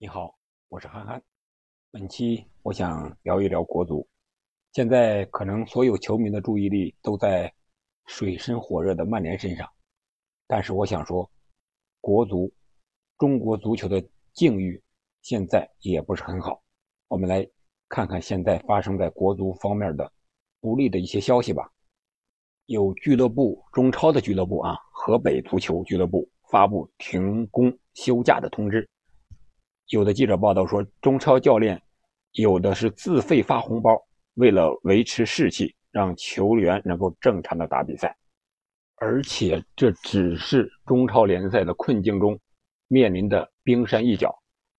你好，我是憨憨。本期我想聊一聊国足。现在可能所有球迷的注意力都在水深火热的曼联身上，但是我想说，国足，中国足球的境遇现在也不是很好。我们来看看现在发生在国足方面的不利的一些消息吧。有俱乐部中超的俱乐部啊，河北足球俱乐部发布停工休假的通知。有的记者报道说，中超教练有的是自费发红包，为了维持士气，让球员能够正常的打比赛。而且这只是中超联赛的困境中面临的冰山一角，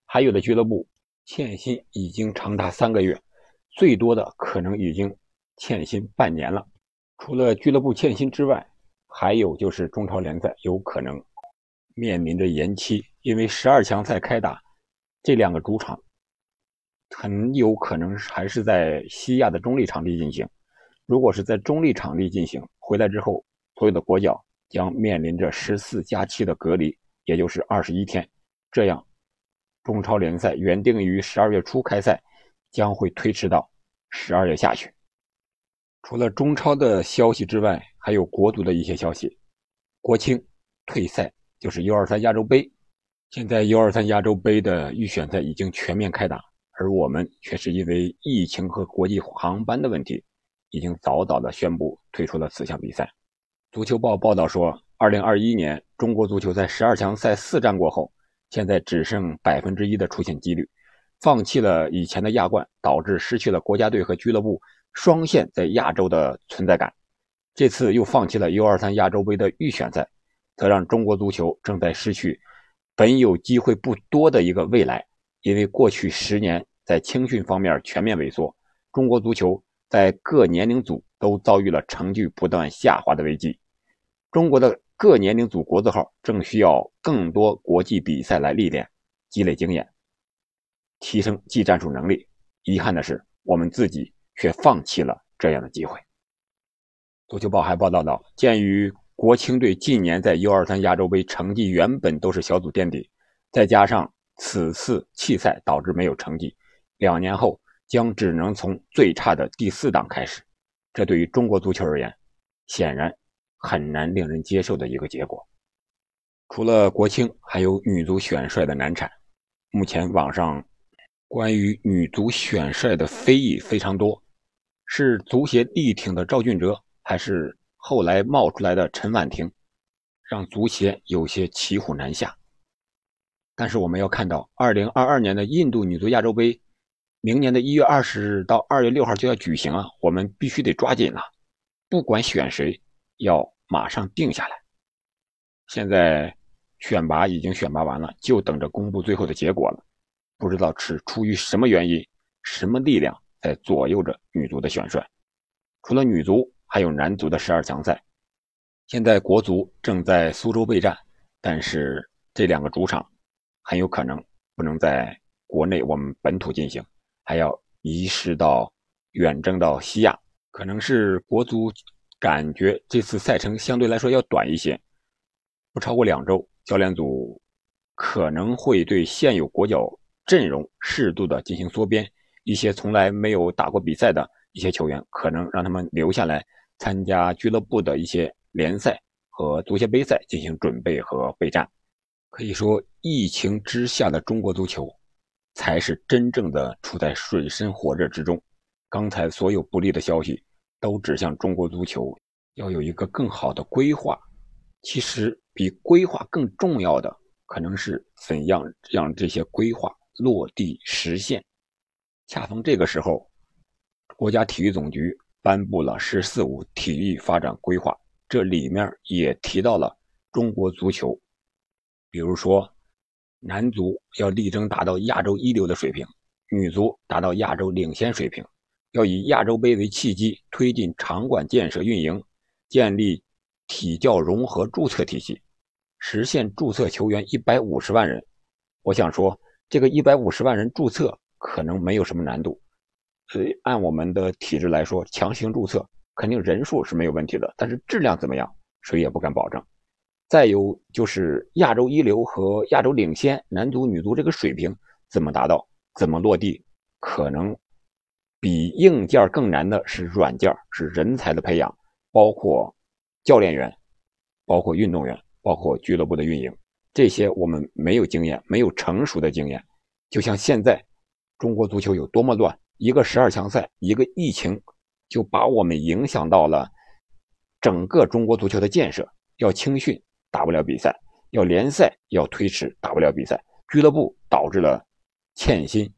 还有的俱乐部欠薪已经长达三个月，最多的可能已经欠薪半年了。除了俱乐部欠薪之外，还有就是中超联赛有可能面临着延期，因为十二强赛开打。这两个主场很有可能还是在西亚的中立场地进行。如果是在中立场地进行，回来之后，所有的国脚将面临着十四加七的隔离，也就是二十一天。这样，中超联赛原定于十二月初开赛，将会推迟到十二月下旬。除了中超的消息之外，还有国足的一些消息。国青退赛，就是 U23 亚洲杯。现在 U23 亚洲杯的预选赛已经全面开打，而我们却是因为疫情和国际航班的问题，已经早早的宣布退出了此项比赛。足球报报道说，2021年中国足球在十二强赛四战过后，现在只剩百分之一的出线几率，放弃了以前的亚冠，导致失去了国家队和俱乐部双线在亚洲的存在感。这次又放弃了 U23 亚洲杯的预选赛，则让中国足球正在失去。本有机会不多的一个未来，因为过去十年在青训方面全面萎缩，中国足球在各年龄组都遭遇了成绩不断下滑的危机。中国的各年龄组国字号正需要更多国际比赛来历练、积累经验、提升技战术能力。遗憾的是，我们自己却放弃了这样的机会。足球报还报道到，鉴于。国青队近年在 U23 亚洲杯成绩原本都是小组垫底，再加上此次弃赛导致没有成绩，两年后将只能从最差的第四档开始。这对于中国足球而言，显然很难令人接受的一个结果。除了国青，还有女足选帅的难产。目前网上关于女足选帅的非议非常多，是足协力挺的赵俊哲，还是？后来冒出来的陈婉婷，让足协有些骑虎难下。但是我们要看到，二零二二年的印度女足亚洲杯，明年的一月二十日到二月六号就要举行啊，我们必须得抓紧了。不管选谁，要马上定下来。现在选拔已经选拔完了，就等着公布最后的结果了。不知道是出于什么原因，什么力量在左右着女足的选帅？除了女足。还有男足的十二强赛，现在国足正在苏州备战，但是这两个主场很有可能不能在国内我们本土进行，还要移师到远征到西亚。可能是国足感觉这次赛程相对来说要短一些，不超过两周，教练组可能会对现有国脚阵容适度的进行缩编，一些从来没有打过比赛的一些球员，可能让他们留下来。参加俱乐部的一些联赛和足协杯赛进行准备和备战，可以说疫情之下的中国足球才是真正的处在水深火热之中。刚才所有不利的消息都指向中国足球要有一个更好的规划。其实比规划更重要的可能是怎样让这些规划落地实现。恰逢这个时候，国家体育总局。颁布了“十四五”体育发展规划，这里面也提到了中国足球，比如说，男足要力争达到亚洲一流的水平，女足达到亚洲领先水平，要以亚洲杯为契机推进场馆建设运营，建立体教融合注册体系，实现注册球员一百五十万人。我想说，这个一百五十万人注册可能没有什么难度。所以，按我们的体制来说，强行注册肯定人数是没有问题的，但是质量怎么样，谁也不敢保证。再有就是亚洲一流和亚洲领先男足、女足这个水平怎么达到，怎么落地，可能比硬件更难的是软件，是人才的培养，包括教练员，包括运动员，包括俱乐部的运营，这些我们没有经验，没有成熟的经验。就像现在中国足球有多么乱，一个十二强赛，一个疫情，就把我们影响到了整个中国足球的建设，要青训打不了比赛。要联赛要推迟，打不了比赛，俱乐部导致了欠薪、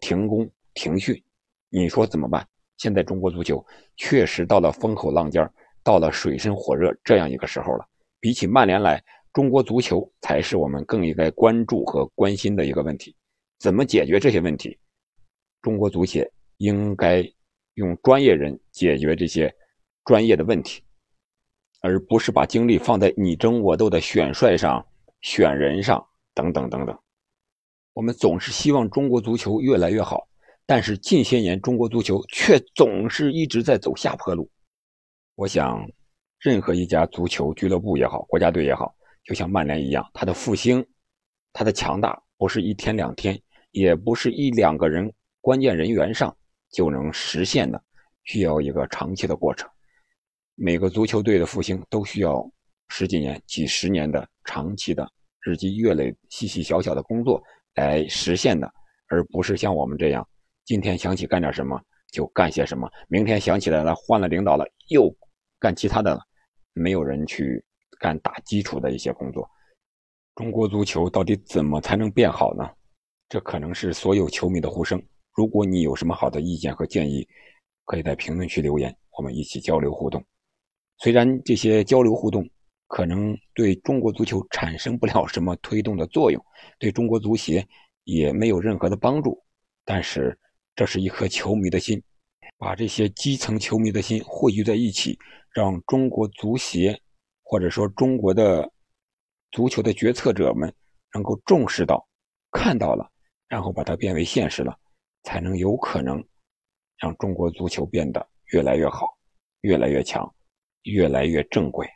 停工、停训，你说怎么办？现在中国足球确实到了风口浪尖，到了水深火热这样一个时候了。比起曼联来，中国足球才是我们更应该关注和关心的一个问题。怎么解决这些问题？中国足协应该用专业人解决这些专业的问题。而不是把精力放在你争我斗的选帅上、选人上等等等等。我们总是希望中国足球越来越好，但是近些年中国足球却总是一直在走下坡路。我想，任何一家足球俱乐部也好，国家队也好，就像曼联一样，它的复兴、它的强大不是一天两天，也不是一两个人关键人员上就能实现的，需要一个长期的过程。每个足球队的复兴都需要十几年、几十年的长期的日积月累、细细小小的工作来实现的，而不是像我们这样，今天想起干点什么就干些什么，明天想起来了换了领导了又干其他的了，没有人去干打基础的一些工作。中国足球到底怎么才能变好呢？这可能是所有球迷的呼声。如果你有什么好的意见和建议，可以在评论区留言，我们一起交流互动。虽然这些交流互动可能对中国足球产生不了什么推动的作用，对中国足协也没有任何的帮助，但是这是一颗球迷的心，把这些基层球迷的心汇聚在一起，让中国足协或者说中国的足球的决策者们能够重视到、看到了，然后把它变为现实了，才能有可能让中国足球变得越来越好、越来越强。越来越正规，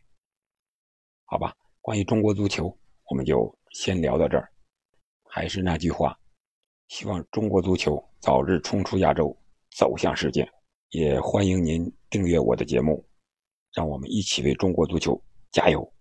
好吧。关于中国足球，我们就先聊到这儿。还是那句话，希望中国足球早日冲出亚洲，走向世界。也欢迎您订阅我的节目，让我们一起为中国足球加油。